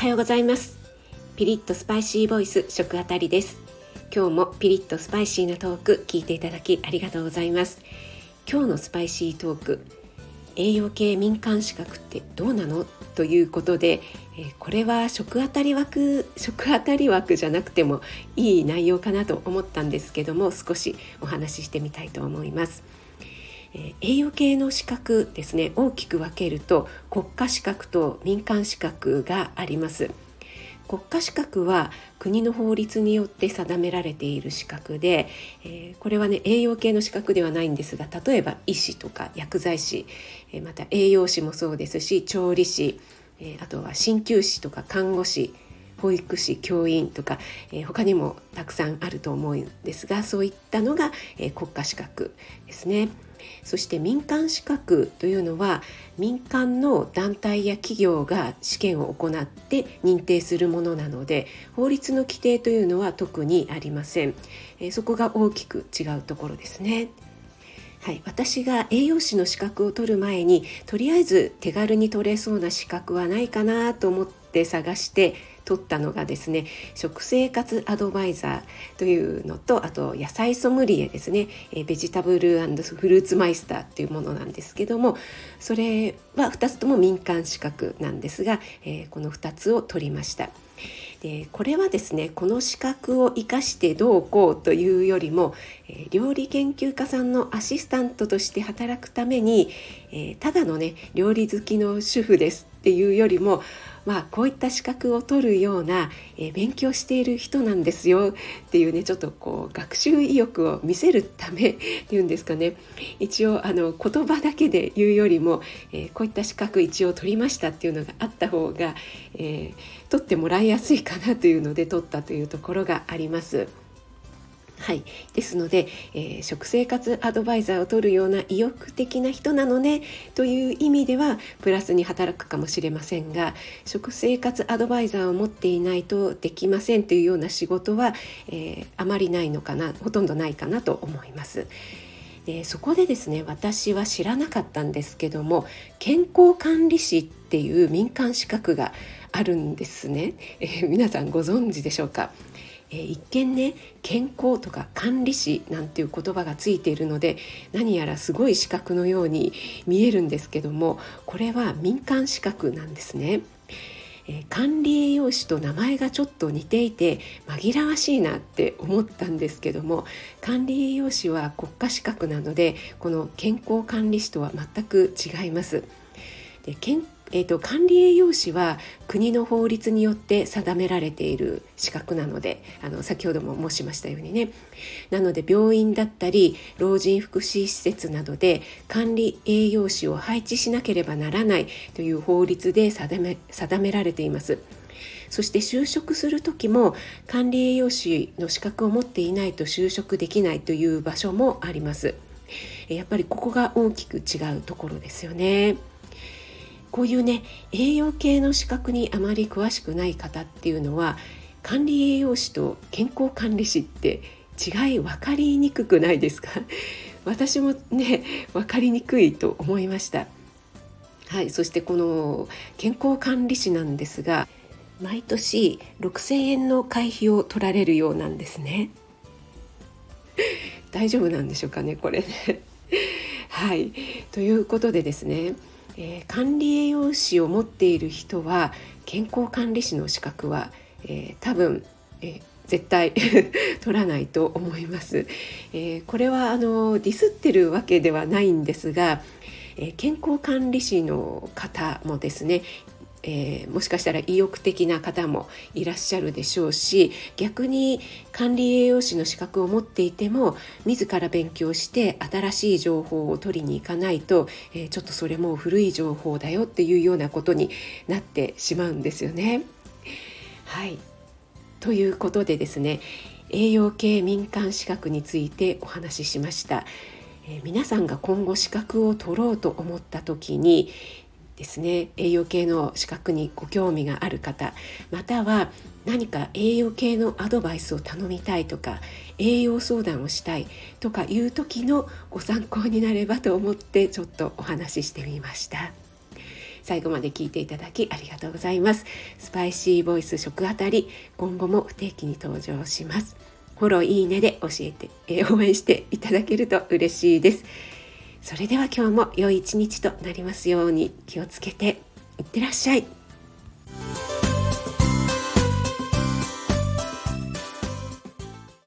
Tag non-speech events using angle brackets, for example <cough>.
はようございます。ピリッとスパイシーボイス食あたりです。今日もピリッとスパイシーなトーク聞いていただきありがとうございます。今日のスパイシートーク栄養系民間資格ってどうなの？ということで、えこれは食あたり枠食あたり枠じゃなくてもいい内容かなと思ったんですけども少しお話ししてみたいと思います。栄養系の資格ですね大きく分けると国家資格と民間資格があります国家資格は国の法律によって定められている資格で、これはね栄養系の資格ではないんですが例えば医師とか薬剤師、また栄養士もそうですし調理師、あとは鍼灸師とか看護師保育士教員とか、えー、他にもたくさんあると思うんですがそういったのが、国家資格ですね。そして民間資格というのは民間の団体や企業が試験を行って認定するものなので法律の規定というのは特にありません、えー、そこが大きく違うところですね。はい、私が栄養士の資格を取る前にとりあえず手軽に取れそうな資格はないかなと思って探して取ったのがですね食生活アドバイザーというのとあと野菜ソムリエですねベジタブルフルーツマイスターっていうものなんですけどもそれは2つとも民間資格なんですが、え、この2つを取りました。でこれはですねこの資格を生かしてどうこうというよりも、え、料理研究家さんのアシスタントとして働くために、え、ただのね料理好きの主婦ですっていうよりもまあ、こういった資格を取るような、えー、勉強している人なんですよっていうねちょっとこう学習意欲を見せるため <laughs> っていうんですかね一応あの言葉だけで言うよりも、えー、こういった資格一応取りましたっていうのがあった方が、えー、取ってもらいやすいかなというので取ったというところがあります。はい、ですので、えー、食生活アドバイザーを取るような意欲的な人なのねという意味ではプラスに働くかもしれませんが食生活アドバイザーを持っていないとできませんというような仕事は、えー、あまりないのかなほとんどないかなと思います。でそこでですね私は知らなかったんですけども健康管理士っていう民間資格があるんですね、えー、皆さんご存知でしょうか？えー、一見ね健康とか管理士なんていう言葉がついているので何やらすごい資格のように見えるんですけどもこれは民間資格なんですね。え、管理栄養士と名前がちょっと似ていて紛らわしいなって思ったんですけども管理栄養士は国家資格なのでこの健康管理士とは全く違います。で健えーと、管理栄養士は国の法律によって定められている資格なのであの先ほども申しましたようにねなので病院だったり老人福祉施設などで管理栄養士を配置しなければならないという法律で定め定められています。そして就職する時も管理栄養士の資格を持っていないと就職できないという場所もあります。やっぱりここが大きく違うところですよね。こういうね栄養系の資格にあまり詳しくない方っていうのは管理栄養士と健康管理士って違い分かりにくくないですか？<laughs> 私もね分かりにくいと思いました。はいそしてこの健康管理士なんですが毎年6,000円の会費を取られるようなんですね。<laughs> 大丈夫なんでしょうかねこれね。はい。ということでですねえー、管理栄養士を持っている人は健康管理士の資格は、えー、多分、えー、絶対 <laughs> 取らないと思います。えこれはあのディスってるわけではないんですが、え健康管理士の方もですねえー、もしかしたら意欲的な方もいらっしゃるでしょうし逆に管理栄養士の資格を持っていても自ら勉強して新しい情報を取りに行かないと、えー、ちょっとそれも古い情報だよっていうようなことになってしまうんですよね。はいということでですね栄養系民間資格についてお話ししました。皆さんが今後資格を取ろうと思った時にですね。栄養系の資格にご興味がある方または何か栄養系のアドバイスを頼みたいとか栄養相談をしたいとかいう時のご参考になればと思ってちょっとお話ししてみました。最後まで聞いていただきありがとうございます。スパイシーボイス食あたり今後も不定期に登場します。フォローいいねで教えてえ応援していただけると嬉しいです。それでは今日も良い一日となりますように気をつけていってらっしゃい。